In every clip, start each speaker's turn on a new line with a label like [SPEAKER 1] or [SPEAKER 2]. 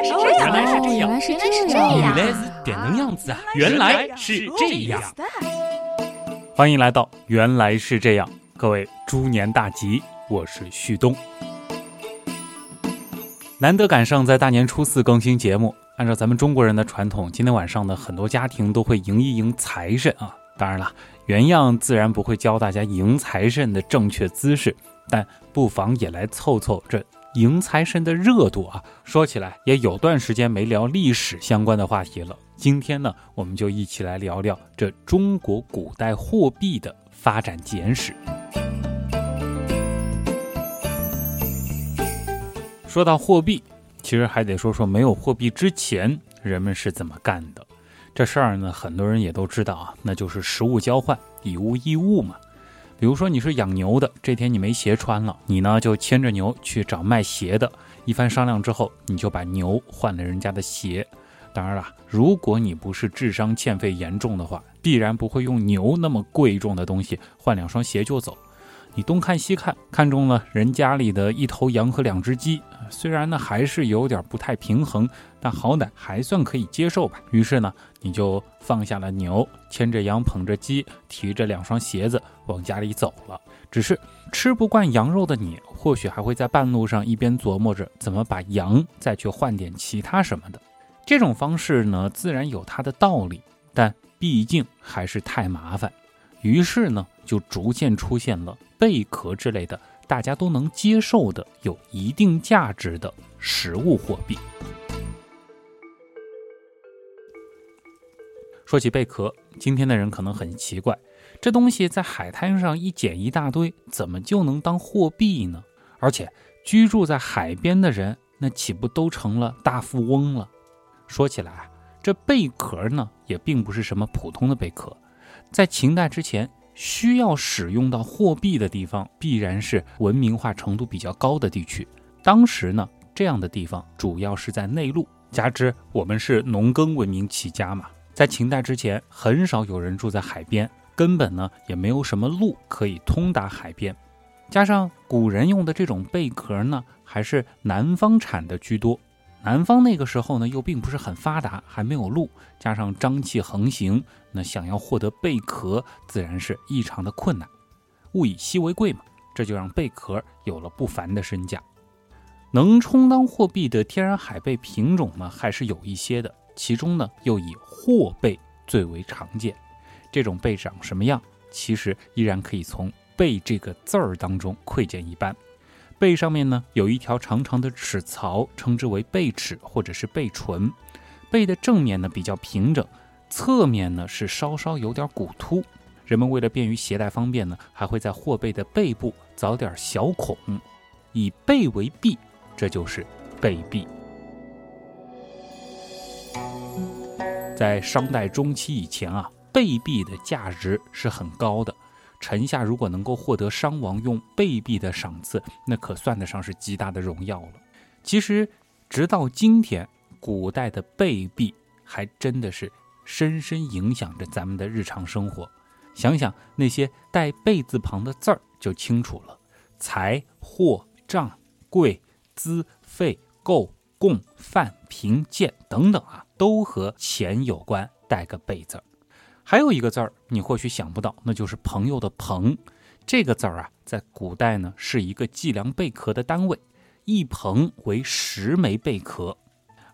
[SPEAKER 1] 来是这样，
[SPEAKER 2] 原来是这样，
[SPEAKER 1] 原来是这样，
[SPEAKER 2] 原来是点能样子啊！原来是这样。欢迎来到《原来是这样》，各位猪年大吉，我是旭东。难得赶上在大年初四更新节目，按照咱们中国人的传统，今天晚上呢，很多家庭都会迎一迎财神啊。当然了，原样自然不会教大家迎财神的正确姿势，但不妨也来凑凑这。迎财神的热度啊，说起来也有段时间没聊历史相关的话题了。今天呢，我们就一起来聊聊这中国古代货币的发展简史。说到货币，其实还得说说没有货币之前人们是怎么干的。这事儿呢，很多人也都知道啊，那就是实物交换，以物易物嘛。比如说你是养牛的，这天你没鞋穿了，你呢就牵着牛去找卖鞋的。一番商量之后，你就把牛换了人家的鞋。当然了，如果你不是智商欠费严重的话，必然不会用牛那么贵重的东西换两双鞋就走。你东看西看，看中了人家里的一头羊和两只鸡，虽然呢还是有点不太平衡，但好歹还算可以接受吧。于是呢，你就放下了牛，牵着羊，捧着鸡，提着两双鞋子往家里走了。只是吃不惯羊肉的你，或许还会在半路上一边琢磨着怎么把羊再去换点其他什么的。这种方式呢，自然有它的道理，但毕竟还是太麻烦。于是呢，就逐渐出现了贝壳之类的大家都能接受的、有一定价值的实物货币。说起贝壳，今天的人可能很奇怪，这东西在海滩上一捡一大堆，怎么就能当货币呢？而且居住在海边的人，那岂不都成了大富翁了？说起来啊，这贝壳呢，也并不是什么普通的贝壳。在秦代之前，需要使用到货币的地方，必然是文明化程度比较高的地区。当时呢，这样的地方主要是在内陆，加之我们是农耕文明起家嘛，在秦代之前，很少有人住在海边，根本呢也没有什么路可以通达海边。加上古人用的这种贝壳呢，还是南方产的居多。南方那个时候呢，又并不是很发达，还没有路，加上瘴气横行，那想要获得贝壳，自然是异常的困难。物以稀为贵嘛，这就让贝壳有了不凡的身价。能充当货币的天然海贝品种呢，还是有一些的，其中呢，又以货贝最为常见。这种贝长什么样，其实依然可以从“贝”这个字儿当中窥见一斑。背上面呢有一条长长的齿槽，称之为背齿或者是背唇。背的正面呢比较平整，侧面呢是稍稍有点鼓突。人们为了便于携带方便呢，还会在货背的背部凿点小孔，以背为币，这就是贝币。在商代中期以前啊，贝币的价值是很高的。臣下如果能够获得商王用贝币的赏赐，那可算得上是极大的荣耀了。其实，直到今天，古代的贝币还真的是深深影响着咱们的日常生活。想想那些带贝字旁的字儿，就清楚了：财、货、账、贵、资、费、购、供、贩、贫、贱等等啊，都和钱有关，带个贝字儿。还有一个字儿，你或许想不到，那就是朋友的“朋”。这个字儿啊，在古代呢是一个计量贝壳的单位，一朋为十枚贝壳。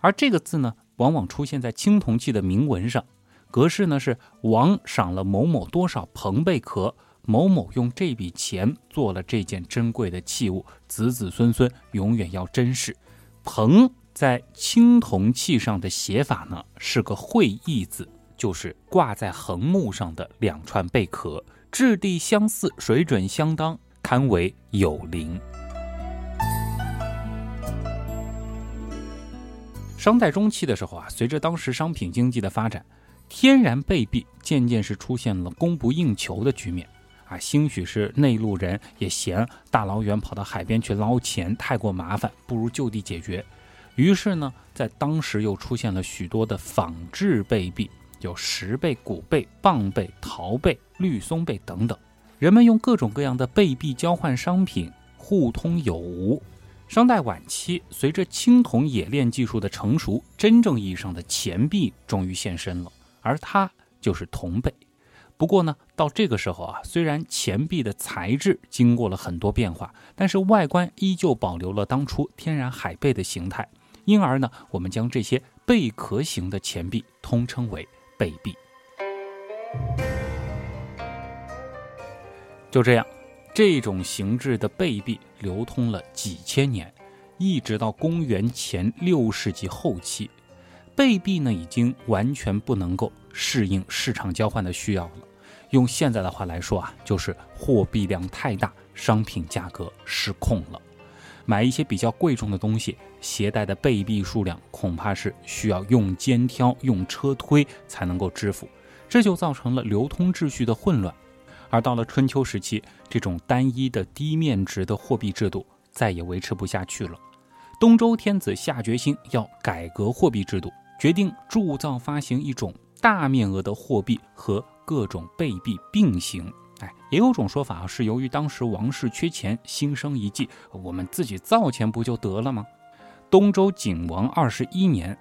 [SPEAKER 2] 而这个字呢，往往出现在青铜器的铭文上，格式呢是王赏了某某多少朋贝壳，某某用这笔钱做了这件珍贵的器物，子子孙孙永远要珍视。朋在青铜器上的写法呢，是个会意字。就是挂在横木上的两串贝壳，质地相似，水准相当，堪为有灵。商代中期的时候啊，随着当时商品经济的发展，天然贝币渐渐是出现了供不应求的局面啊。兴许是内陆人也嫌大老远跑到海边去捞钱太过麻烦，不如就地解决。于是呢，在当时又出现了许多的仿制贝币。有石贝、古贝、蚌贝、陶贝、绿松贝等等，人们用各种各样的贝币交换商品，互通有无。商代晚期，随着青铜冶炼技术的成熟，真正意义上的钱币终于现身了，而它就是铜贝。不过呢，到这个时候啊，虽然钱币的材质经过了很多变化，但是外观依旧保留了当初天然海贝的形态，因而呢，我们将这些贝壳形的钱币通称为贝币。就这样，这种形制的贝币流通了几千年，一直到公元前六世纪后期，贝币呢已经完全不能够适应市场交换的需要了。用现在的话来说啊，就是货币量太大，商品价格失控了。买一些比较贵重的东西，携带的贝币数量恐怕是需要用肩挑、用车推才能够支付，这就造成了流通秩序的混乱。而到了春秋时期，这种单一的低面值的货币制度再也维持不下去了。东周天子下决心要改革货币制度，决定铸造发行一种大面额的货币和。各种贝币并行，哎，也有种说法，是由于当时王室缺钱，心生一计，我们自己造钱不就得了吗？东周景王二十一年，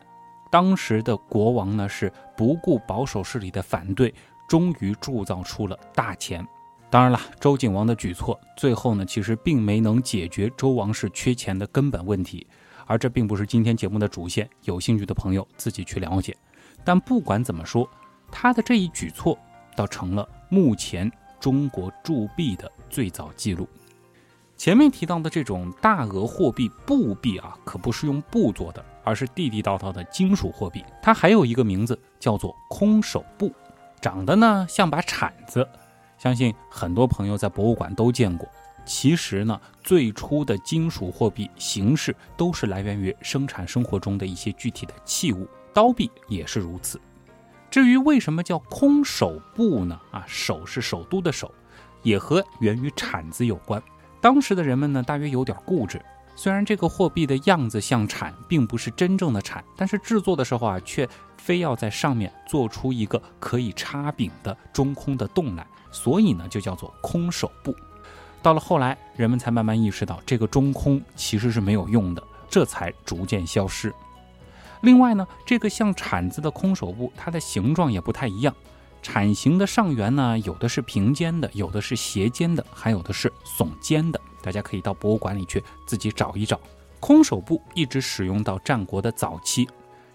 [SPEAKER 2] 当时的国王呢是不顾保守势力的反对，终于铸造出了大钱。当然了，周景王的举措最后呢，其实并没能解决周王室缺钱的根本问题，而这并不是今天节目的主线，有兴趣的朋友自己去了解。但不管怎么说，他的这一举措。倒成了目前中国铸币的最早记录。前面提到的这种大额货币布币啊，可不是用布做的，而是地地道道的金属货币。它还有一个名字叫做空手布，长得呢像把铲子。相信很多朋友在博物馆都见过。其实呢，最初的金属货币形式都是来源于生产生活中的一些具体的器物，刀币也是如此。至于为什么叫空手部呢？啊，首是首都的首，也和源于铲子有关。当时的人们呢，大约有点固执。虽然这个货币的样子像铲，并不是真正的铲，但是制作的时候啊，却非要在上面做出一个可以插柄的中空的洞来，所以呢，就叫做空手部。到了后来，人们才慢慢意识到这个中空其实是没有用的，这才逐渐消失。另外呢，这个像铲子的空手部，它的形状也不太一样。铲形的上缘呢，有的是平肩的，有的是斜肩的，还有的是耸肩的。大家可以到博物馆里去自己找一找。空手部一直使用到战国的早期。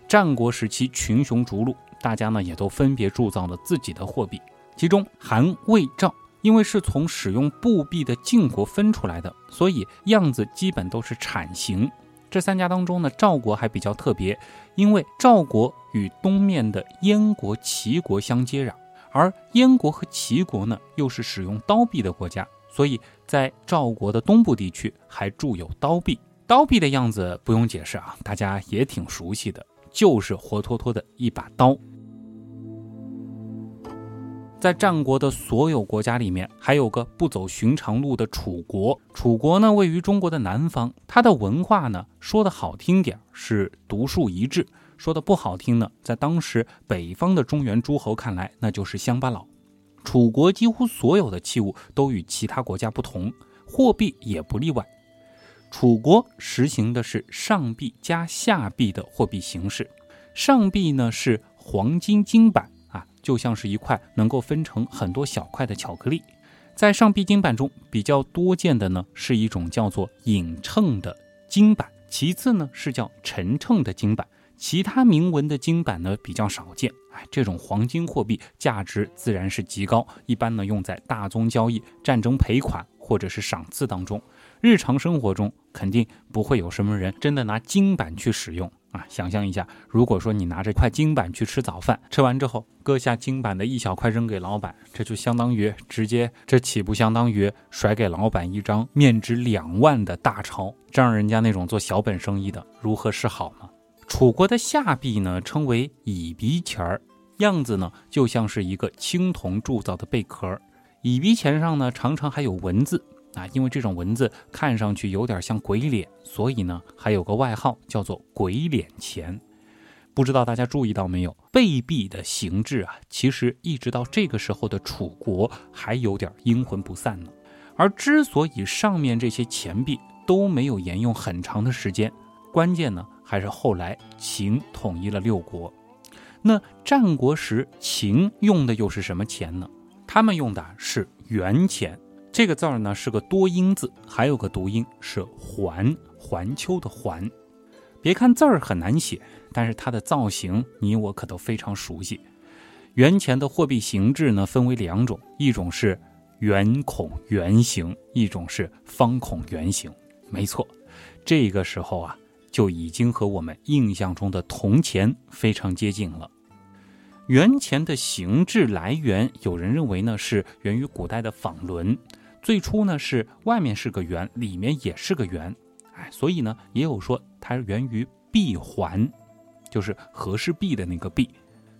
[SPEAKER 2] 战国时期群雄逐鹿，大家呢也都分别铸造了自己的货币。其中韩、魏、赵，因为是从使用布币的晋国分出来的，所以样子基本都是铲形。这三家当中呢，赵国还比较特别，因为赵国与东面的燕国、齐国相接壤，而燕国和齐国呢又是使用刀币的国家，所以在赵国的东部地区还铸有刀币。刀币的样子不用解释啊，大家也挺熟悉的，就是活脱脱的一把刀。在战国的所有国家里面，还有个不走寻常路的楚国。楚国呢，位于中国的南方，它的文化呢，说的好听点是独树一帜，说的不好听呢，在当时北方的中原诸侯看来，那就是乡巴佬。楚国几乎所有的器物都与其他国家不同，货币也不例外。楚国实行的是上币加下币的货币形式，上币呢是黄金金板。就像是一块能够分成很多小块的巧克力，在上币金板中比较多见的呢，是一种叫做影秤的金板，其次呢是叫陈秤的金板，其他铭文的金板呢比较少见。哎，这种黄金货币价值自然是极高，一般呢用在大宗交易、战争赔款或者是赏赐当中。日常生活中肯定不会有什么人真的拿金板去使用。啊，想象一下，如果说你拿着块金板去吃早饭，吃完之后割下金板的一小块扔给老板，这就相当于直接，这岂不相当于甩给老板一张面值两万的大钞？这让人家那种做小本生意的如何是好呢？楚国的下币呢，称为乙鼻钱儿，样子呢就像是一个青铜铸造的贝壳，乙鼻钱上呢常常还有文字。啊，因为这种文字看上去有点像鬼脸，所以呢，还有个外号叫做“鬼脸钱”。不知道大家注意到没有，贝币的形制啊，其实一直到这个时候的楚国还有点阴魂不散呢。而之所以上面这些钱币都没有沿用很长的时间。关键呢，还是后来秦统一了六国。那战国时秦用的又是什么钱呢？他们用的是元钱。这个字儿呢是个多音字，还有个读音是环，环丘的环。别看字儿很难写，但是它的造型你我可都非常熟悉。元钱的货币形制呢分为两种，一种是圆孔圆形，一种是方孔圆形。没错，这个时候啊就已经和我们印象中的铜钱非常接近了。元钱的形制来源，有人认为呢是源于古代的纺轮。最初呢是外面是个圆，里面也是个圆，哎，所以呢也有说它源于闭环，就是和氏璧的那个璧。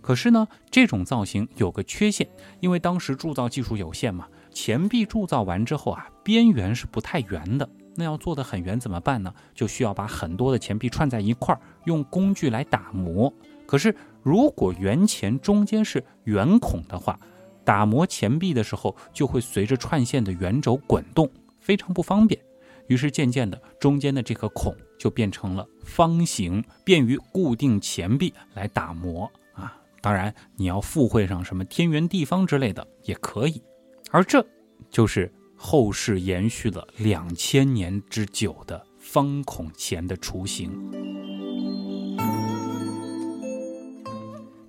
[SPEAKER 2] 可是呢这种造型有个缺陷，因为当时铸造技术有限嘛，钱币铸造完之后啊，边缘是不太圆的。那要做的很圆怎么办呢？就需要把很多的钱币串在一块儿，用工具来打磨。可是如果圆钱中间是圆孔的话，打磨钱币的时候，就会随着串线的圆轴滚动，非常不方便。于是渐渐的，中间的这个孔就变成了方形，便于固定钱币来打磨啊。当然，你要附会上什么天圆地方之类的也可以。而这就是后世延续了两千年之久的方孔钱的雏形。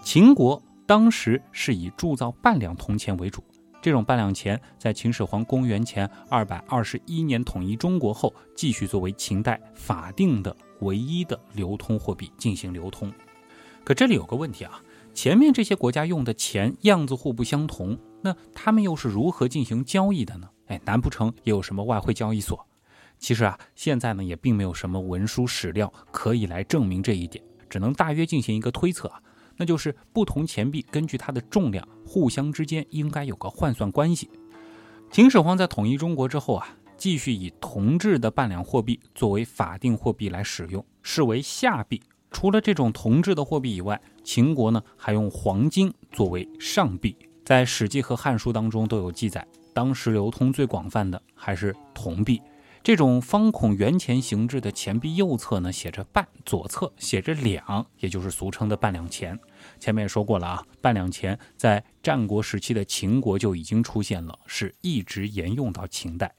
[SPEAKER 2] 秦国。当时是以铸造半两铜钱为主，这种半两钱在秦始皇公元前二百二十一年统一中国后，继续作为秦代法定的唯一的流通货币进行流通。可这里有个问题啊，前面这些国家用的钱样子互不相同，那他们又是如何进行交易的呢？哎，难不成也有什么外汇交易所？其实啊，现在呢也并没有什么文书史料可以来证明这一点，只能大约进行一个推测啊。那就是不同钱币根据它的重量，互相之间应该有个换算关系。秦始皇在统一中国之后啊，继续以铜制的半两货币作为法定货币来使用，视为下币。除了这种铜制的货币以外，秦国呢还用黄金作为上币。在《史记》和《汉书》当中都有记载，当时流通最广泛的还是铜币。这种方孔圆钱形制的钱币右侧呢写着半，左侧写着两，也就是俗称的半两钱。前面也说过了啊，半两钱在战国时期的秦国就已经出现了，是一直沿用到秦代。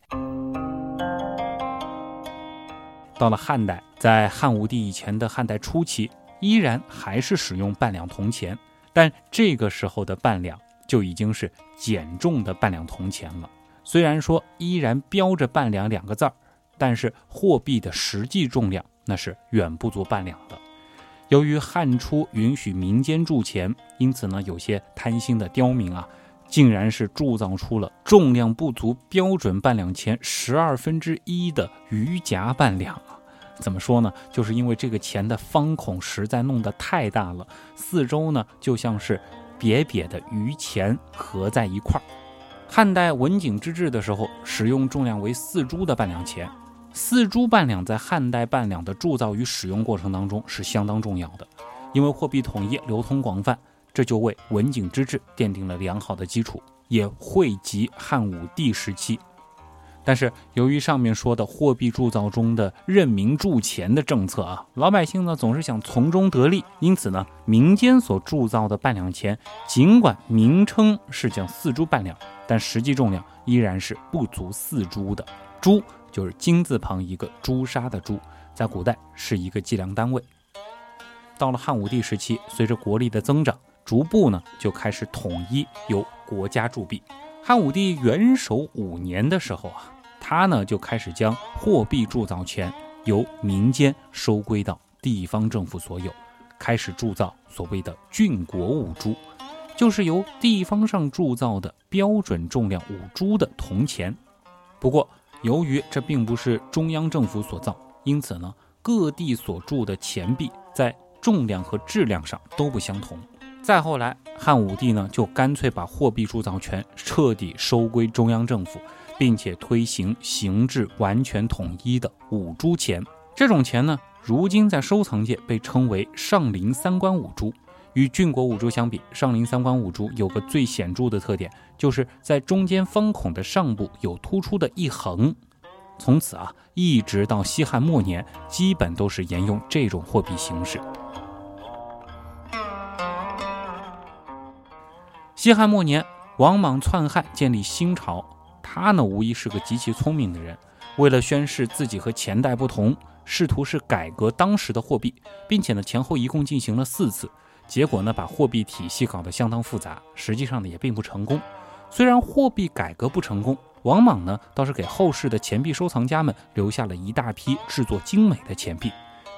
[SPEAKER 2] 到了汉代，在汉武帝以前的汉代初期，依然还是使用半两铜钱，但这个时候的半两就已经是减重的半两铜钱了。虽然说依然标着半两两个字儿，但是货币的实际重量那是远不足半两的。由于汉初允许民间铸钱，因此呢，有些贪心的刁民啊，竟然是铸造出了重量不足标准半两钱十二分之一的鱼夹半两啊！怎么说呢？就是因为这个钱的方孔实在弄得太大了，四周呢就像是瘪瘪的鱼钱合在一块儿。汉代文景之治的时候，使用重量为四铢的半两钱。四铢半两在汉代半两的铸造与使用过程当中是相当重要的，因为货币统一、流通广泛，这就为文景之治奠定了良好的基础，也惠及汉武帝时期。但是由于上面说的货币铸造中的任民铸钱的政策啊，老百姓呢总是想从中得利，因此呢，民间所铸造的半两钱，尽管名称是叫四铢半两。但实际重量依然是不足四铢的，铢就是金字旁一个朱砂的朱，在古代是一个计量单位。到了汉武帝时期，随着国力的增长，逐步呢就开始统一由国家铸币。汉武帝元首五年的时候啊，他呢就开始将货币铸造权由民间收归到地方政府所有，开始铸造所谓的郡国五铢。就是由地方上铸造的标准重量五铢的铜钱，不过由于这并不是中央政府所造，因此呢，各地所铸的钱币在重量和质量上都不相同。再后来，汉武帝呢就干脆把货币铸造权彻底收归中央政府，并且推行形制完全统一的五铢钱。这种钱呢，如今在收藏界被称为上林三官五铢。与郡国五铢相比，上林三官五铢有个最显著的特点，就是在中间方孔的上部有突出的一横。从此啊，一直到西汉末年，基本都是沿用这种货币形式。西汉末年，王莽篡汉，建立新朝。他呢，无疑是个极其聪明的人。为了宣示自己和前代不同，试图是改革当时的货币，并且呢，前后一共进行了四次。结果呢，把货币体系搞得相当复杂，实际上呢，也并不成功。虽然货币改革不成功。王莽呢，倒是给后世的钱币收藏家们留下了一大批制作精美的钱币，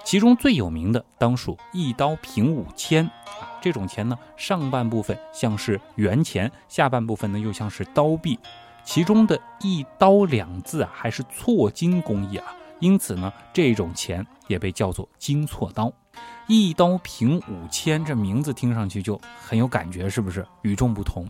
[SPEAKER 2] 其中最有名的当属一刀平五千啊。这种钱呢，上半部分像是元钱，下半部分呢又像是刀币，其中的一刀两字啊，还是错金工艺啊，因此呢，这种钱也被叫做金错刀。一刀平五千，这名字听上去就很有感觉，是不是与众不同？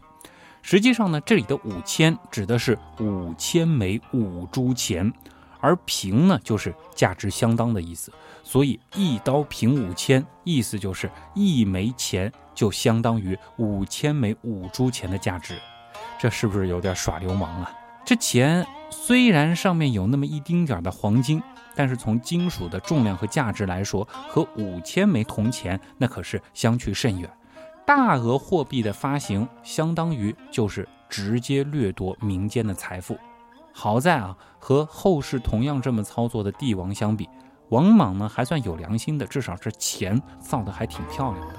[SPEAKER 2] 实际上呢，这里的五千指的是五千枚五铢钱，而平呢就是价值相当的意思，所以一刀平五千，意思就是一枚钱就相当于五千枚五铢钱的价值，这是不是有点耍流氓啊？这钱虽然上面有那么一丁点的黄金，但是从金属的重量和价值来说，和五千枚铜钱那可是相去甚远。大额货币的发行，相当于就是直接掠夺民间的财富。好在啊，和后世同样这么操作的帝王相比，王莽呢还算有良心的，至少这钱造的还挺漂亮的。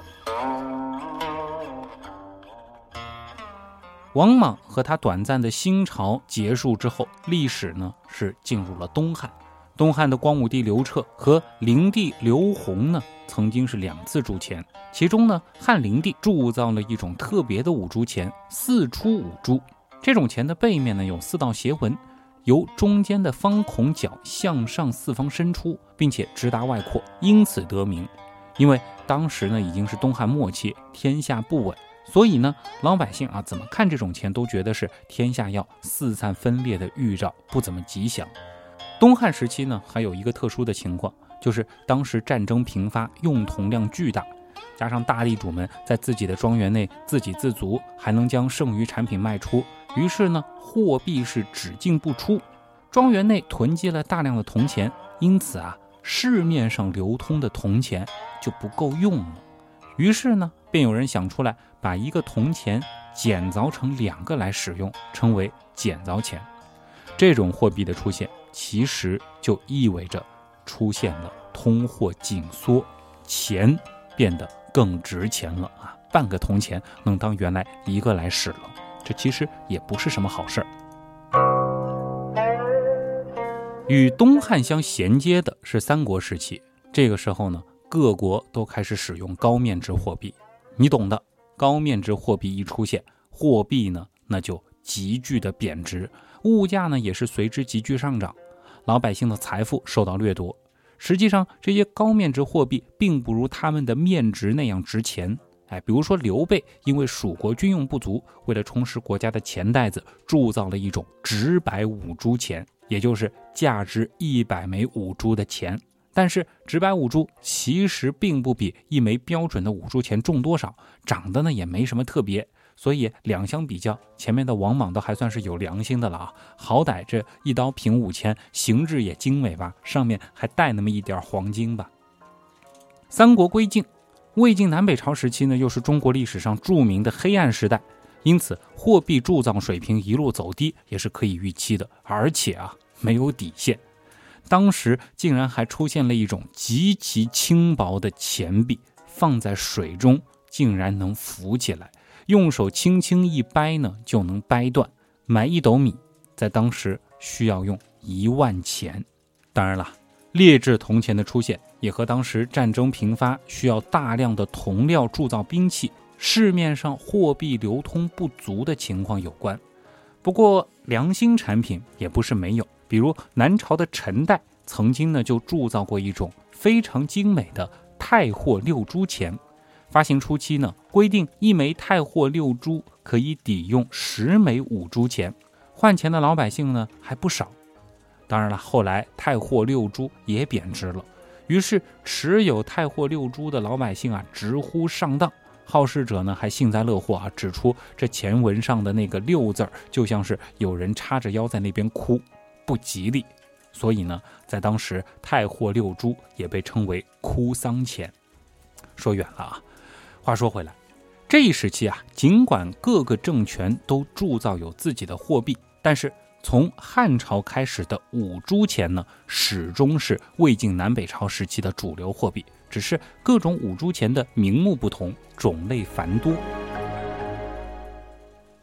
[SPEAKER 2] 王莽和他短暂的新朝结束之后，历史呢是进入了东汉。东汉的光武帝刘彻和灵帝刘宏呢，曾经是两次铸钱。其中呢，汉灵帝铸造了一种特别的五铢钱，四出五铢。这种钱的背面呢有四道斜纹，由中间的方孔角向上四方伸出，并且直达外扩，因此得名。因为当时呢已经是东汉末期，天下不稳，所以呢老百姓啊怎么看这种钱都觉得是天下要四散分裂的预兆，不怎么吉祥。东汉时期呢，还有一个特殊的情况，就是当时战争频发，用铜量巨大，加上大地主们在自己的庄园内自给自足，还能将剩余产品卖出，于是呢，货币是只进不出，庄园内囤积了大量的铜钱，因此啊，市面上流通的铜钱就不够用了。于是呢，便有人想出来，把一个铜钱减凿成两个来使用，称为减凿钱。这种货币的出现。其实就意味着出现了通货紧缩，钱变得更值钱了啊！半个铜钱能当原来一个来使了，这其实也不是什么好事儿。与东汉相衔接的是三国时期，这个时候呢，各国都开始使用高面值货币，你懂的。高面值货币一出现，货币呢那就急剧的贬值，物价呢也是随之急剧上涨。老百姓的财富受到掠夺，实际上这些高面值货币并不如他们的面值那样值钱。哎，比如说刘备因为蜀国军用不足，为了充实国家的钱袋子，铸造了一种直白五铢钱，也就是价值一百枚五铢的钱。但是直白五铢其实并不比一枚标准的五铢钱重多少，长得呢也没什么特别。所以两相比较，前面的王莽都还算是有良心的了啊，好歹这一刀平五千，形制也精美吧，上面还带那么一点黄金吧。三国归晋，魏晋南北朝时期呢，又是中国历史上著名的黑暗时代，因此货币铸造水平一路走低也是可以预期的，而且啊没有底线，当时竟然还出现了一种极其轻薄的钱币，放在水中竟然能浮起来。用手轻轻一掰呢，就能掰断。买一斗米，在当时需要用一万钱。当然了，劣质铜钱的出现，也和当时战争频发，需要大量的铜料铸造兵器，市面上货币流通不足的情况有关。不过，良心产品也不是没有，比如南朝的陈代曾经呢就铸造过一种非常精美的太货六铢钱。发行初期呢，规定一枚太货六铢可以抵用十枚五铢钱，换钱的老百姓呢还不少。当然了，后来太货六铢也贬值了，于是持有太货六铢的老百姓啊直呼上当。好事者呢还幸灾乐祸啊，指出这钱文上的那个六字儿就像是有人叉着腰在那边哭，不吉利。所以呢，在当时太货六铢也被称为哭丧钱。说远了啊，话说回来，这一时期啊，尽管各个政权都铸造有自己的货币，但是从汉朝开始的五铢钱呢，始终是魏晋南北朝时期的主流货币，只是各种五铢钱的名目不同，种类繁多。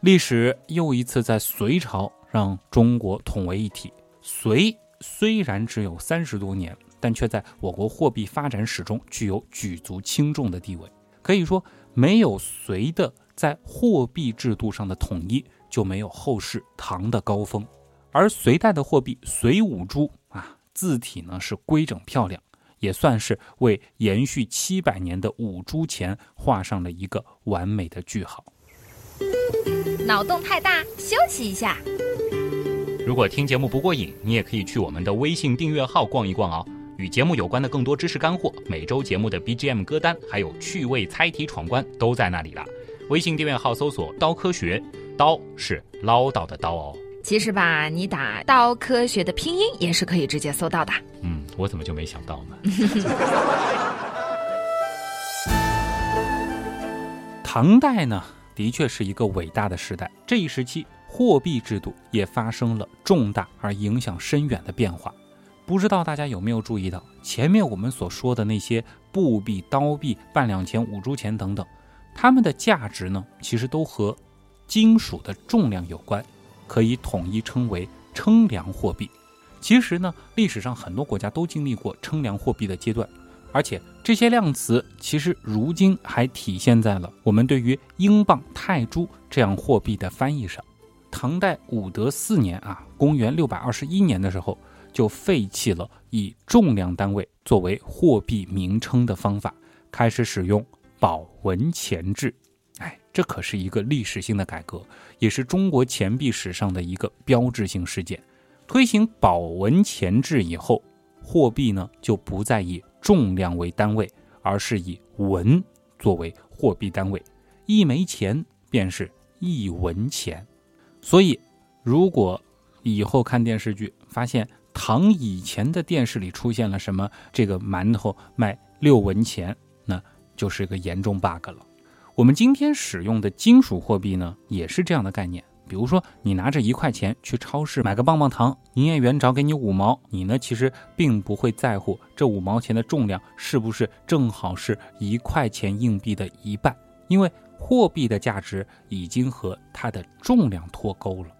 [SPEAKER 2] 历史又一次在隋朝让中国统为一体。隋虽然只有三十多年，但却在我国货币发展史中具有举足轻重的地位。可以说，没有隋的在货币制度上的统一，就没有后世唐的高峰。而隋代的货币隋五铢啊，字体呢是规整漂亮，也算是为延续七百年的五铢钱画上了一个完美的句号。
[SPEAKER 1] 脑洞太大，休息一下。
[SPEAKER 3] 如果听节目不过瘾，你也可以去我们的微信订阅号逛一逛哦。与节目有关的更多知识干货，每周节目的 BGM 歌单，还有趣味猜题闯关都在那里了。微信订阅号搜索“刀科学”，刀是唠叨的刀哦。
[SPEAKER 1] 其实吧，你打“刀科学”的拼音也是可以直接搜到的。
[SPEAKER 3] 嗯，我怎么就没想到呢？
[SPEAKER 2] 唐代呢？的确是一个伟大的时代。这一时期，货币制度也发生了重大而影响深远的变化。不知道大家有没有注意到，前面我们所说的那些布币、刀币、半两钱、五铢钱等等，它们的价值呢，其实都和金属的重量有关，可以统一称为称量货币。其实呢，历史上很多国家都经历过称量货币的阶段。而且这些量词其实如今还体现在了我们对于英镑、泰铢这样货币的翻译上。唐代武德四年啊，公元六百二十一年的时候，就废弃了以重量单位作为货币名称的方法，开始使用宝文钱制。哎，这可是一个历史性的改革，也是中国钱币史上的一个标志性事件。推行宝文钱制以后，货币呢就不再以重量为单位，而是以文作为货币单位，一枚钱便是一文钱。所以，如果以后看电视剧发现唐以前的电视里出现了什么这个馒头卖六文钱，那就是个严重 bug 了。我们今天使用的金属货币呢，也是这样的概念。比如说，你拿着一块钱去超市买个棒棒糖，营业员找给你五毛，你呢其实并不会在乎这五毛钱的重量是不是正好是一块钱硬币的一半，因为货币的价值已经和它的重量脱钩了。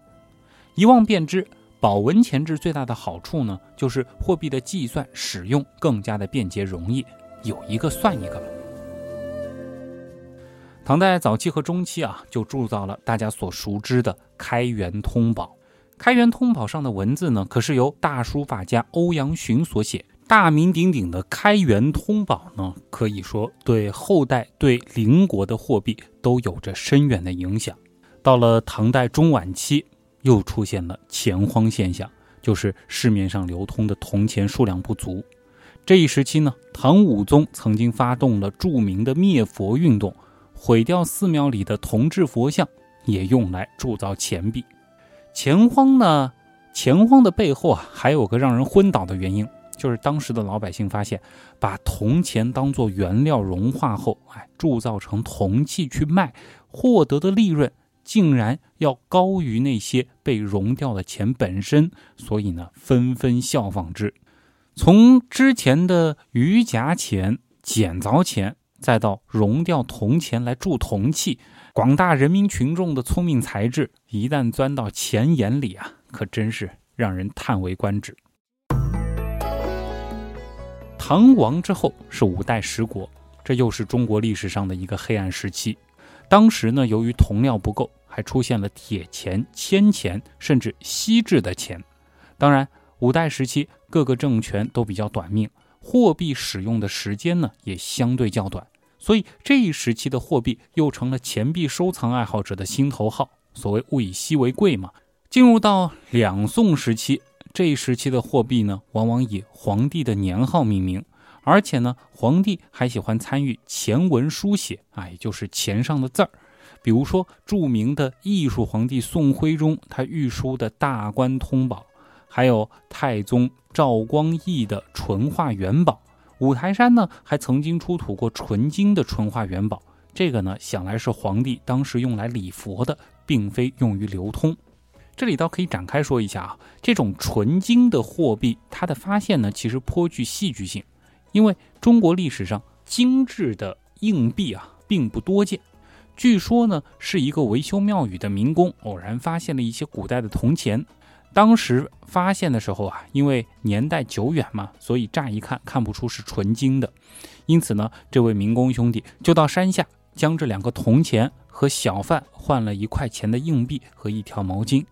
[SPEAKER 2] 一望便知，宝文钱制最大的好处呢，就是货币的计算使用更加的便捷容易，有一个算一个。唐代早期和中期啊，就铸造了大家所熟知的《开元通宝》。《开元通宝》上的文字呢，可是由大书法家欧阳询所写。大名鼎鼎的《开元通宝》呢，可以说对后代、对邻国的货币都有着深远的影响。到了唐代中晚期，又出现了钱荒现象，就是市面上流通的铜钱数量不足。这一时期呢，唐武宗曾经发动了著名的灭佛运动。毁掉寺庙里的铜制佛像，也用来铸造钱币。钱荒呢？钱荒的背后啊，还有个让人昏倒的原因，就是当时的老百姓发现，把铜钱当做原料融化后，哎，铸造成铜器去卖，获得的利润竟然要高于那些被熔掉的钱本身，所以呢，纷纷效仿之。从之前的余夹钱、剪凿钱。再到熔掉铜钱来铸铜器，广大人民群众的聪明才智，一旦钻到钱眼里啊，可真是让人叹为观止。唐亡之后是五代十国，这又是中国历史上的一个黑暗时期。当时呢，由于铜料不够，还出现了铁钱、铅钱，甚至锡制的钱。当然，五代时期各个政权都比较短命，货币使用的时间呢也相对较短。所以这一时期的货币又成了钱币收藏爱好者的心头好。所谓物以稀为贵嘛。进入到两宋时期，这一时期的货币呢，往往以皇帝的年号命名，而且呢，皇帝还喜欢参与钱文书写啊，也就是钱上的字儿。比如说著名的艺术皇帝宋徽宗，他御书的大观通宝，还有太宗赵光义的纯化元宝，五台山呢还曾经出土过纯金的纯化元宝。这个呢，想来是皇帝当时用来礼佛的，并非用于流通。这里倒可以展开说一下啊，这种纯金的货币，它的发现呢，其实颇具戏剧性，因为中国历史上精致的硬币啊，并不多见。据说呢，是一个维修庙宇的民工偶然发现了一些古代的铜钱。当时发现的时候啊，因为年代久远嘛，所以乍一看看不出是纯金的。因此呢，这位民工兄弟就到山下将这两个铜钱和小贩换了一块钱的硬币和一条毛巾。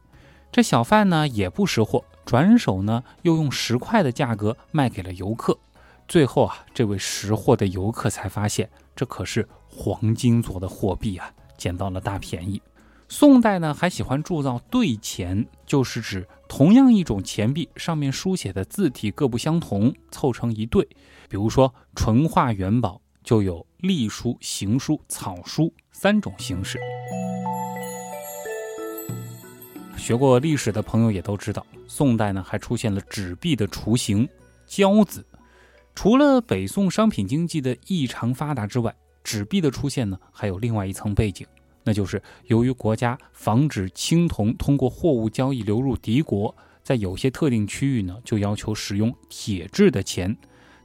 [SPEAKER 2] 这小贩呢也不识货，转手呢又用十块的价格卖给了游客。最后啊，这位识货的游客才发现，这可是黄金做的货币啊，捡到了大便宜。宋代呢还喜欢铸造对钱，就是指同样一种钱币上面书写的字体各不相同，凑成一对。比如说纯化元宝就有隶书、行书、草书三种形式。学过历史的朋友也都知道，宋代呢还出现了纸币的雏形交子。除了北宋商品经济的异常发达之外，纸币的出现呢，还有另外一层背景，那就是由于国家防止青铜通过货物交易流入敌国，在有些特定区域呢，就要求使用铁制的钱，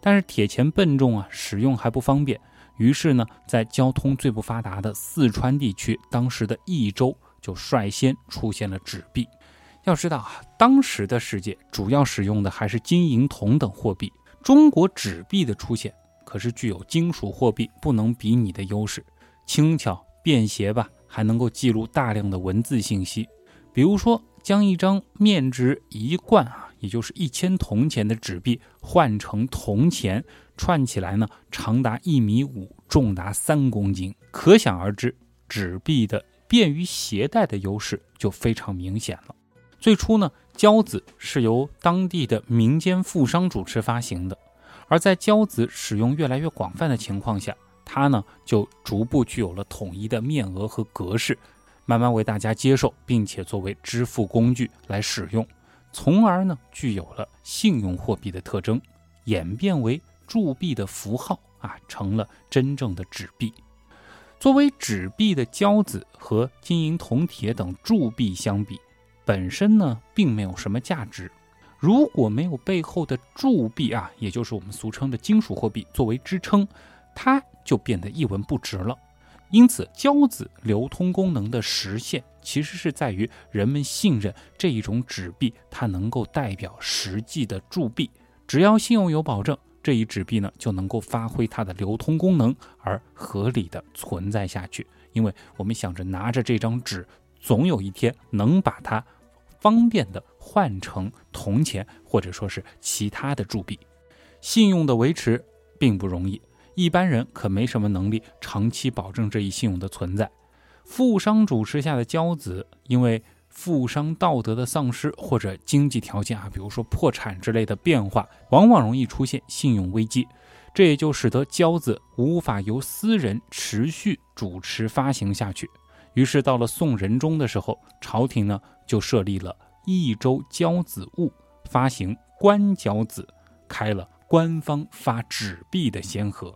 [SPEAKER 2] 但是铁钱笨重啊，使用还不方便，于是呢，在交通最不发达的四川地区，当时的益州就率先出现了纸币。要知道啊，当时的世界主要使用的还是金银铜等货币。中国纸币的出现可是具有金属货币不能比拟的优势，轻巧便携吧，还能够记录大量的文字信息。比如说，将一张面值一贯啊，也就是一千铜钱的纸币换成铜钱，串起来呢，长达一米五，重达三公斤，可想而知，纸币的便于携带的优势就非常明显了。最初呢。交子是由当地的民间富商主持发行的，而在交子使用越来越广泛的情况下，它呢就逐步具有了统一的面额和格式，慢慢为大家接受，并且作为支付工具来使用，从而呢具有了信用货币的特征，演变为铸币的符号啊，成了真正的纸币。作为纸币的交子和金银铜铁等铸币相比。本身呢，并没有什么价值。如果没有背后的铸币啊，也就是我们俗称的金属货币作为支撑，它就变得一文不值了。因此，交子流通功能的实现，其实是在于人们信任这一种纸币，它能够代表实际的铸币。只要信用有保证，这一纸币呢就能够发挥它的流通功能，而合理的存在下去。因为我们想着拿着这张纸，总有一天能把它。方便的换成铜钱，或者说是其他的铸币，信用的维持并不容易，一般人可没什么能力长期保证这一信用的存在。富商主持下的交子，因为富商道德的丧失或者经济条件啊，比如说破产之类的变化，往往容易出现信用危机，这也就使得交子无法由私人持续主持发行下去。于是到了宋仁宗的时候，朝廷呢就设立了益州交子务，发行官交子，开了官方发纸币的先河。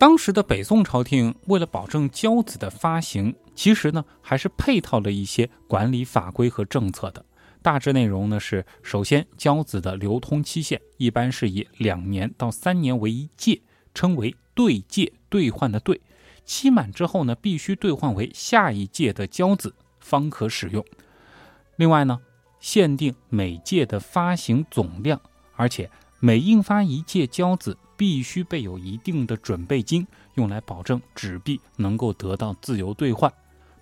[SPEAKER 2] 当时的北宋朝廷为了保证交子的发行，其实呢还是配套了一些管理法规和政策的。大致内容呢是：首先，交子的流通期限一般是以两年到三年为一届，称为对借兑换的兑。期满之后呢，必须兑换为下一届的交子，方可使用。另外呢，限定每届的发行总量，而且每印发一届交子，必须备有一定的准备金，用来保证纸币能够得到自由兑换。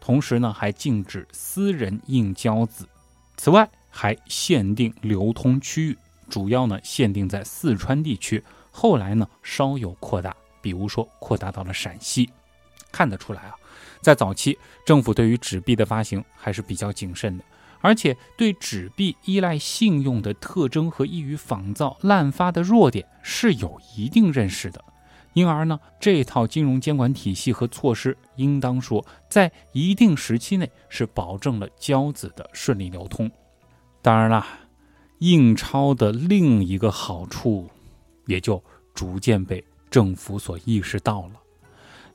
[SPEAKER 2] 同时呢，还禁止私人印交子。此外，还限定流通区域，主要呢限定在四川地区，后来呢稍有扩大，比如说扩大到了陕西。看得出来啊，在早期，政府对于纸币的发行还是比较谨慎的，而且对纸币依赖信用的特征和易于仿造、滥发的弱点是有一定认识的。因而呢，这套金融监管体系和措施，应当说在一定时期内是保证了交子的顺利流通。当然啦，印钞的另一个好处，也就逐渐被政府所意识到了。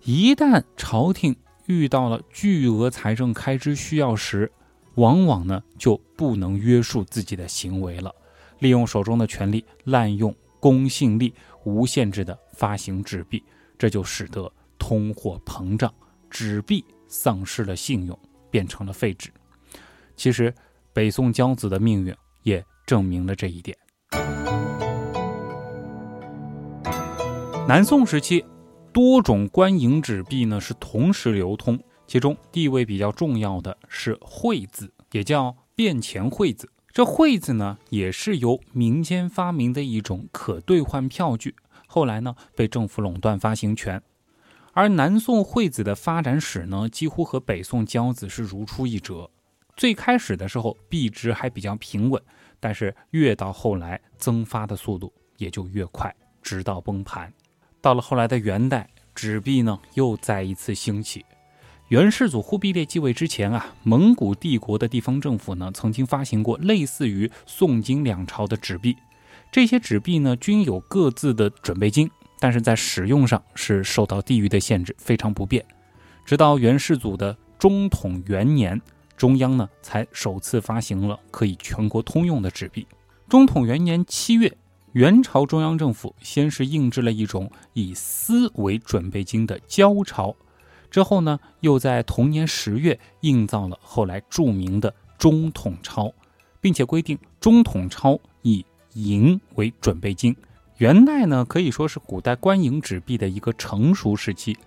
[SPEAKER 2] 一旦朝廷遇到了巨额财政开支需要时，往往呢就不能约束自己的行为了，利用手中的权力滥用公信力，无限制的发行纸币，这就使得通货膨胀，纸币丧失了信用，变成了废纸。其实，北宋骄子的命运也证明了这一点。南宋时期，多种官营纸币呢是同时流通。其中地位比较重要的是会字，也叫便钱会字。这会字呢，也是由民间发明的一种可兑换票据，后来呢被政府垄断发行权。而南宋会子的发展史呢，几乎和北宋交子是如出一辙。最开始的时候，币值还比较平稳，但是越到后来，增发的速度也就越快，直到崩盘。到了后来的元代，纸币呢又再一次兴起。元世祖忽必烈继位之前啊，蒙古帝国的地方政府呢，曾经发行过类似于宋金两朝的纸币。这些纸币呢，均有各自的准备金，但是在使用上是受到地域的限制，非常不便。直到元世祖的中统元年，中央呢才首次发行了可以全国通用的纸币。中统元年七月，元朝中央政府先是印制了一种以丝为准备金的交钞。之后呢，又在同年十月印造了后来著名的中统钞，并且规定中统钞以银为准备金。元代呢，可以说是古代官营纸币的一个成熟时期，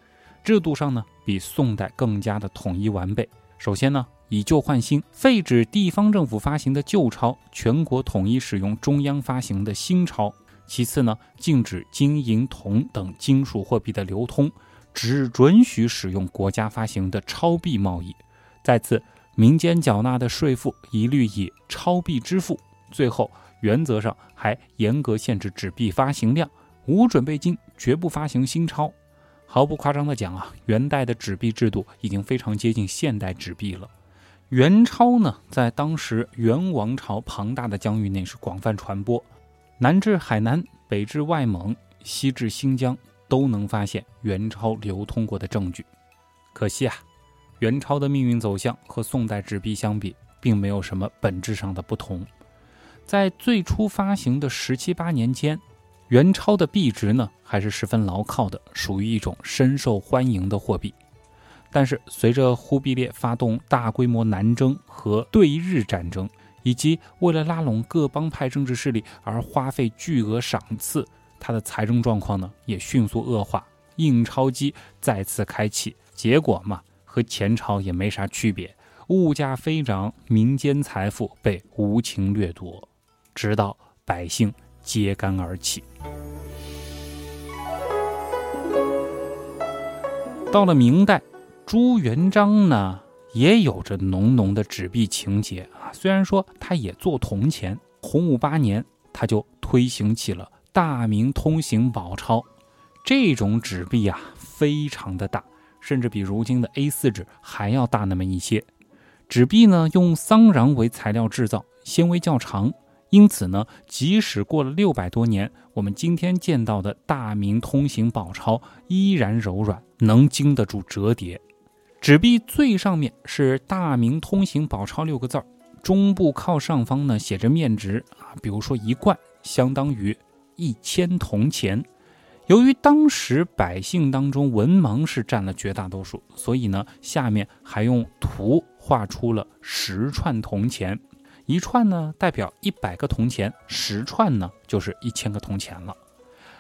[SPEAKER 2] 制度上呢比宋代更加的统一完备。首先呢，以旧换新，废止地方政府发行的旧钞，全国统一使用中央发行的新钞。其次呢，禁止金银铜等金属货币的流通。只准许使用国家发行的钞币贸易。再次，民间缴纳的税赋一律以钞币支付。最后，原则上还严格限制纸币发行量，无准备金绝不发行新钞。毫不夸张的讲啊，元代的纸币制度已经非常接近现代纸币了。元钞呢，在当时元王朝庞大的疆域内是广泛传播，南至海南，北至外蒙，西至新疆。都能发现元钞流通过的证据，可惜啊，元钞的命运走向和宋代纸币相比，并没有什么本质上的不同。在最初发行的十七八年间，元钞的币值呢还是十分牢靠的，属于一种深受欢迎的货币。但是随着忽必烈发动大规模南征和对日战争，以及为了拉拢各帮派政治势力而花费巨额赏赐。他的财政状况呢也迅速恶化，印钞机再次开启，结果嘛和前朝也没啥区别，物价飞涨，民间财富被无情掠夺，直到百姓揭竿而起。到了明代，朱元璋呢也有着浓浓的纸币情节啊，虽然说他也做铜钱，洪武八年他就推行起了。大明通行宝钞，这种纸币啊，非常的大，甚至比如今的 A4 纸还要大那么一些。纸币呢，用桑瓤为材料制造，纤维较长，因此呢，即使过了六百多年，我们今天见到的大明通行宝钞依然柔软，能经得住折叠。纸币最上面是“大明通行宝钞”六个字儿，中部靠上方呢写着面值啊，比如说一贯相当于。一千铜钱，由于当时百姓当中文盲是占了绝大多数，所以呢，下面还用图画出了十串铜钱，一串呢代表一百个铜钱，十串呢就是一千个铜钱了。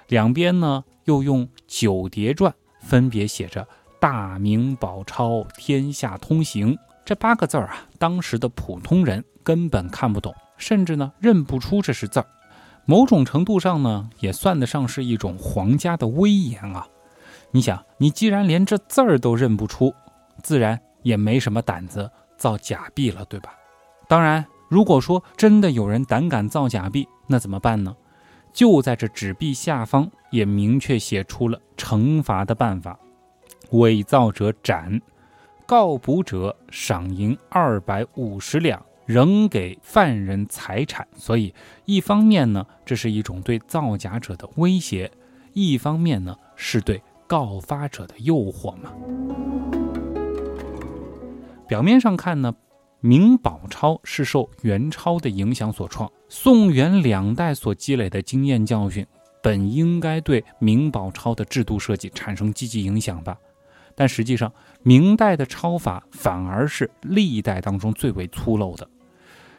[SPEAKER 2] 两边呢又用九叠篆分别写着“大明宝钞天下通行”这八个字儿啊，当时的普通人根本看不懂，甚至呢认不出这是字儿。某种程度上呢，也算得上是一种皇家的威严啊！你想，你既然连这字儿都认不出，自然也没什么胆子造假币了，对吧？当然，如果说真的有人胆敢造假币，那怎么办呢？就在这纸币下方也明确写出了惩罚的办法：伪造者斩，告捕者赏银二百五十两，仍给犯人财产，所以一方面呢，这是一种对造假者的威胁；一方面呢，是对告发者的诱惑嘛。表面上看呢，明宝钞是受元钞的影响所创，宋元两代所积累的经验教训，本应该对明宝钞的制度设计产生积极影响吧。但实际上，明代的钞法反而是历代当中最为粗陋的。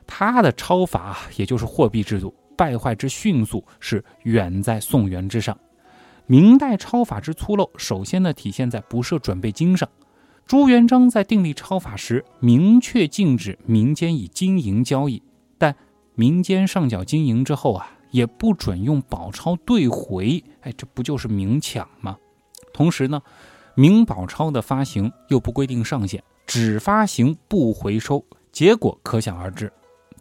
[SPEAKER 2] 它的钞法，也就是货币制度，败坏之迅速是远在宋元之上。明代钞法之粗陋，首先呢体现在不设准备金上。朱元璋在订立钞法时，明确禁止民间以金银交易，但民间上缴金银之后啊，也不准用宝钞兑回。哎，这不就是明抢吗？同时呢，明宝钞的发行又不规定上限，只发行不回收，结果可想而知。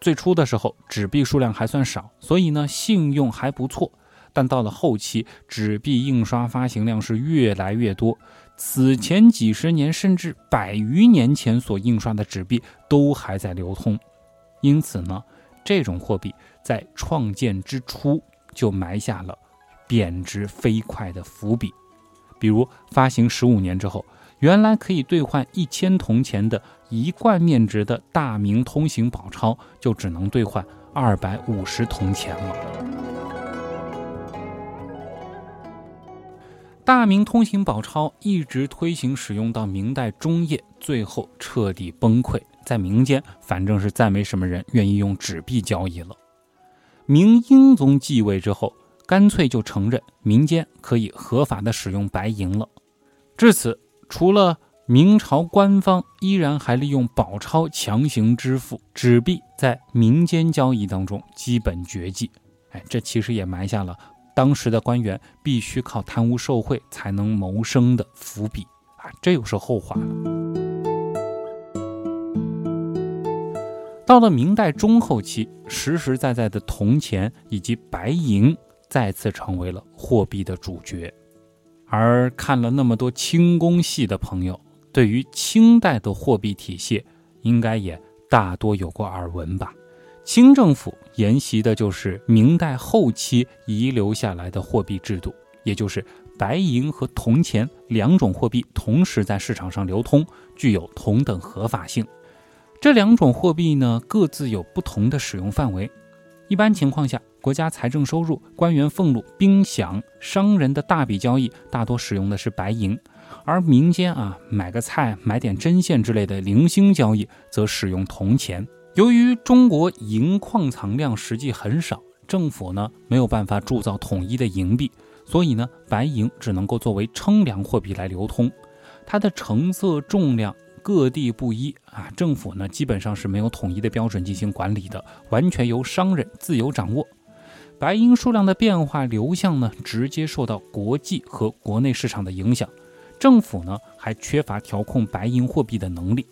[SPEAKER 2] 最初的时候，纸币数量还算少，所以呢，信用还不错。但到了后期，纸币印刷发行量是越来越多。此前几十年甚至百余年前所印刷的纸币都还在流通，因此呢，这种货币在创建之初就埋下了贬值飞快的伏笔。比如发行十五年之后，原来可以兑换一千铜钱的一贯面值的大明通行宝钞，就只能兑换二百五十铜钱了。大明通行宝钞一直推行使用到明代中叶，最后彻底崩溃。在民间，反正是再没什么人愿意用纸币交易了。明英宗继位之后，干脆就承认民间可以合法的使用白银了。至此。除了明朝官方依然还利用宝钞强行支付，纸币在民间交易当中基本绝迹。哎，这其实也埋下了当时的官员必须靠贪污受贿才能谋生的伏笔啊！这又是后话了。到了明代中后期，实实在在的铜钱以及白银再次成为了货币的主角。而看了那么多清宫戏的朋友，对于清代的货币体系，应该也大多有过耳闻吧？清政府沿袭的就是明代后期遗留下来的货币制度，也就是白银和铜钱两种货币同时在市场上流通，具有同等合法性。这两种货币呢，各自有不同的使用范围。一般情况下，国家财政收入、官员俸禄、兵饷、商人的大笔交易，大多使用的是白银；而民间啊，买个菜、买点针线之类的零星交易，则使用铜钱。由于中国银矿藏量实际很少，政府呢没有办法铸造统一的银币，所以呢，白银只能够作为称量货币来流通，它的成色、重量。各地不一啊，政府呢基本上是没有统一的标准进行管理的，完全由商人自由掌握。白银数量的变化流向呢，直接受到国际和国内市场的影响。政府呢还缺乏调控白银货币的能力。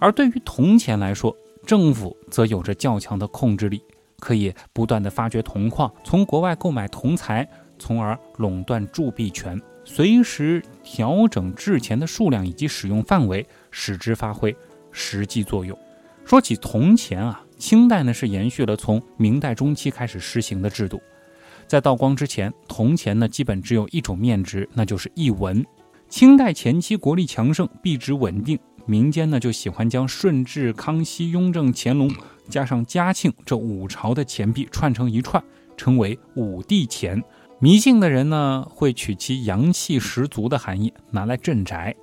[SPEAKER 2] 而对于铜钱来说，政府则有着较强的控制力，可以不断的发掘铜矿，从国外购买铜材，从而垄断铸币权。随时调整制钱的数量以及使用范围，使之发挥实际作用。说起铜钱啊，清代呢是延续了从明代中期开始实行的制度。在道光之前，铜钱呢基本只有一种面值，那就是一文。清代前期国力强盛，币值稳定，民间呢就喜欢将顺治、康熙、雍正、乾隆加上嘉庆这五朝的钱币串成一串，称为五帝钱。迷信的人呢，会取其阳气十足的含义拿来镇宅。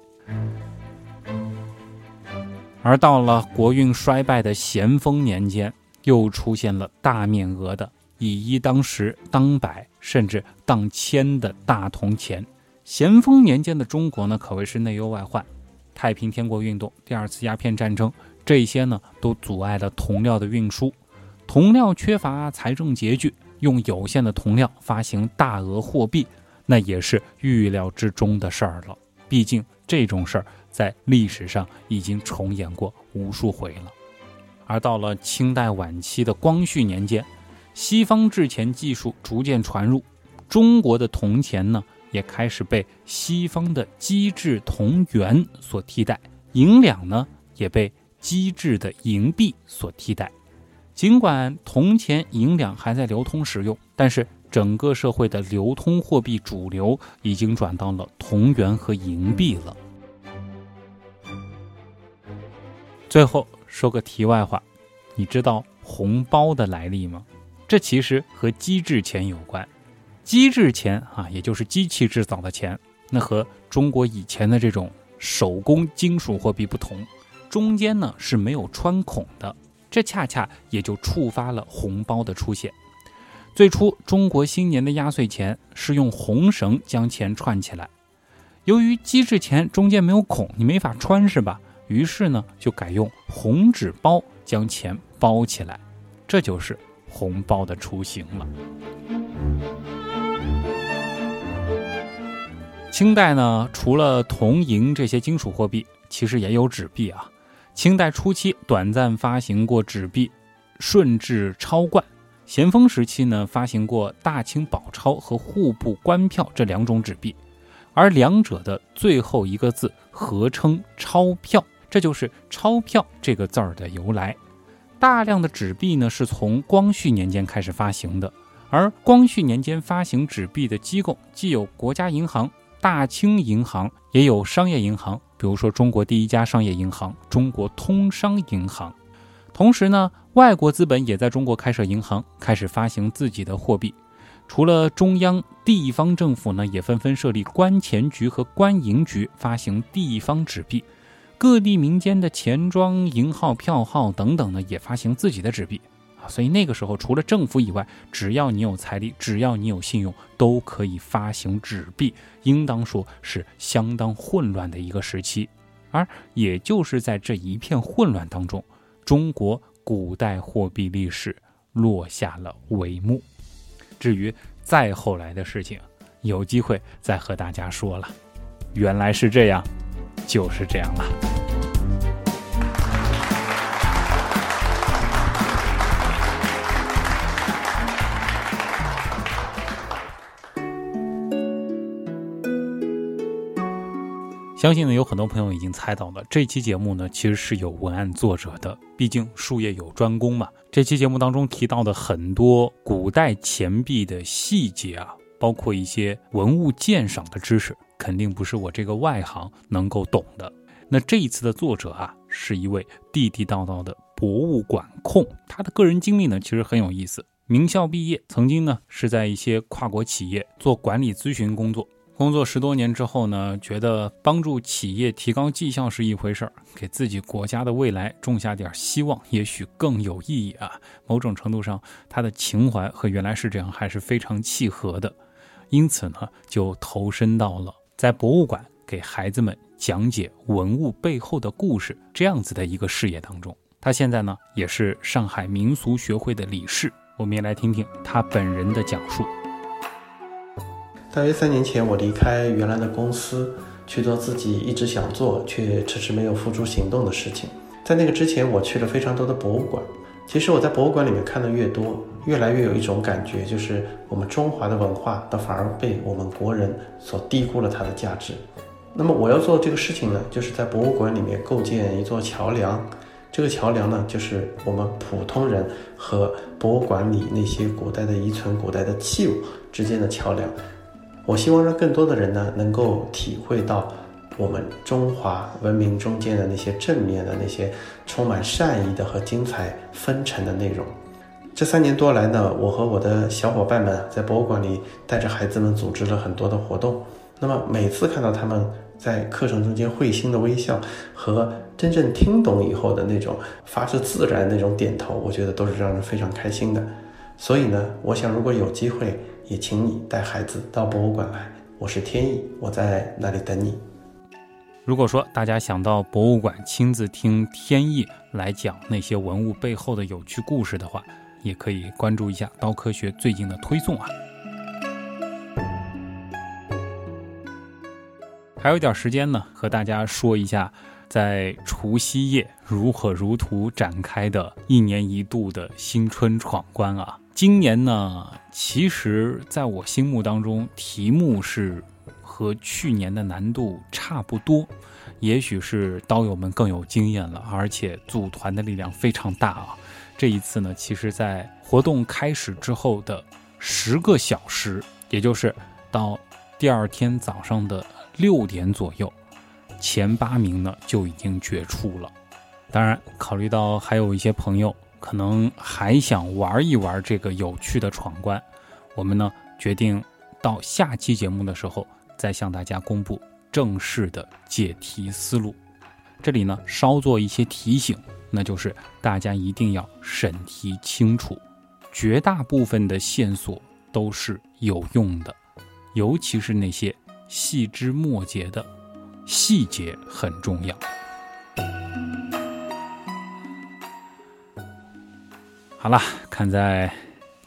[SPEAKER 2] 而到了国运衰败的咸丰年间，又出现了大面额的以一当十、当百，甚至当千的大铜钱。咸丰年间的中国呢，可谓是内忧外患，太平天国运动、第二次鸦片战争，这些呢都阻碍了铜料的运输，铜料缺乏，财政拮据。用有限的铜料发行大额货币，那也是预料之中的事儿了。毕竟这种事儿在历史上已经重演过无数回了。而到了清代晚期的光绪年间，西方制钱技术逐渐传入，中国的铜钱呢也开始被西方的机制铜元所替代，银两呢也被。机制的银币所替代。尽管铜钱银两还在流通使用，但是整个社会的流通货币主流已经转到了铜元和银币了。最后说个题外话，你知道红包的来历吗？这其实和机制钱有关。机制钱啊，也就是机器制造的钱，那和中国以前的这种手工金属货币不同，中间呢是没有穿孔的。这恰恰也就触发了红包的出现。最初，中国新年的压岁钱是用红绳将钱串起来。由于机制钱中间没有孔，你没法穿，是吧？于是呢，就改用红纸包将钱包起来，这就是红包的雏形了。清代呢，除了铜银这些金属货币，其实也有纸币啊。清代初期短暂发行过纸币顺治钞冠，咸丰时期呢发行过大清宝钞和户部官票这两种纸币，而两者的最后一个字合称钞票，这就是钞票这个字儿的由来。大量的纸币呢是从光绪年间开始发行的，而光绪年间发行纸币的机构既有国家银行、大清银行，也有商业银行。比如说，中国第一家商业银行——中国通商银行。同时呢，外国资本也在中国开设银行，开始发行自己的货币。除了中央，地方政府呢也纷纷设立官钱局和官银局，发行地方纸币。各地民间的钱庄、银号、票号等等呢，也发行自己的纸币啊。所以那个时候，除了政府以外，只要你有财力，只要你有信用，都可以发行纸币，应当说是相当混乱的一个时期。而也就是在这一片混乱当中，中国古代货币历史落下了帷幕。至于再后来的事情，有机会再和大家说了。原来是这样，就是这样了。相信呢，有很多朋友已经猜到了，这期节目呢其实是有文案作者的，毕竟术业有专攻嘛。这期节目当中提到的很多古代钱币的细节啊，包括一些文物鉴赏的知识，肯定不是我这个外行能够懂的。那这一次的作者啊，是一位地地道道的博物馆控，他的个人经历呢其实很有意思。名校毕业，曾经呢是在一些跨国企业做管理咨询工作。工作十多年之后呢，觉得帮助企业提高绩效是一回事儿，给自己国家的未来种下点希望，也许更有意义啊。某种程度上，他的情怀和原来是这样还是非常契合的，因此呢，就投身到了在博物馆给孩子们讲解文物背后的故事这样子的一个事业当中。他现在呢，也是上海民俗学会的理事，我们也来听听他本人的讲述。
[SPEAKER 4] 大约三年前，我离开原来的公司，去做自己一直想做却迟迟没有付诸行动的事情。在那个之前，我去了非常多的博物馆。其实我在博物馆里面看的越多，越来越有一种感觉，就是我们中华的文化，倒反而被我们国人所低估了它的价值。那么我要做这个事情呢，就是在博物馆里面构建一座桥梁。这个桥梁呢，就是我们普通人和博物馆里那些古代的遗存、古代的器物之间的桥梁。我希望让更多的人呢，能够体会到我们中华文明中间的那些正面的、那些充满善意的和精彩纷呈的内容。这三年多来呢，我和我的小伙伴们在博物馆里带着孩子们组织了很多的活动。那么每次看到他们在课程中间会心的微笑和真正听懂以后的那种发自自然那种点头，我觉得都是让人非常开心的。所以呢，我想如果有机会。也请你带孩子到博物馆来，我是天意，我在那里等你。
[SPEAKER 2] 如果说大家想到博物馆亲自听天意来讲那些文物背后的有趣故事的话，也可以关注一下刀科学最近的推送啊。还有一点时间呢，和大家说一下，在除夕夜如火如荼展开的一年一度的新春闯关啊。今年呢，其实在我心目当中，题目是和去年的难度差不多，也许是刀友们更有经验了，而且组团的力量非常大啊。这一次呢，其实在活动开始之后的十个小时，也就是到第二天早上的六点左右，前八名呢就已经决出了。当然，考虑到还有一些朋友可能还想玩一玩这个有趣的闯关，我们呢决定到下期节目的时候再向大家公布正式的解题思路。这里呢稍做一些提醒，那就是大家一定要审题清楚，绝大部分的线索都是有用的，尤其是那些细枝末节的细节很重要。好了，看在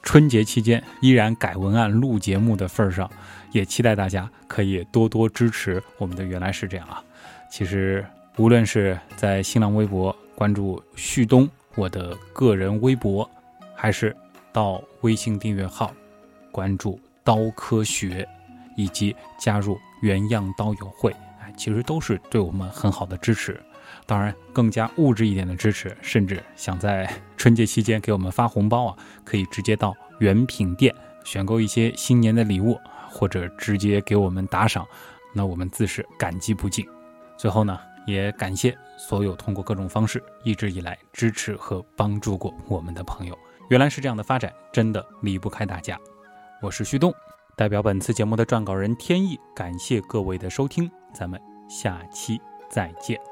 [SPEAKER 2] 春节期间依然改文案录节目的份上，也期待大家可以多多支持我们的。原来是这样啊！其实无论是在新浪微博关注旭东我的个人微博，还是到微信订阅号关注刀科学，以及加入原样刀友会，哎，其实都是对我们很好的支持。当然，更加物质一点的支持，甚至想在春节期间给我们发红包啊，可以直接到原品店选购一些新年的礼物，或者直接给我们打赏，那我们自是感激不尽。最后呢，也感谢所有通过各种方式一直以来支持和帮助过我们的朋友。原来是这样的发展，真的离不开大家。我是旭东，代表本次节目的撰稿人天意，感谢各位的收听，咱们下期再见。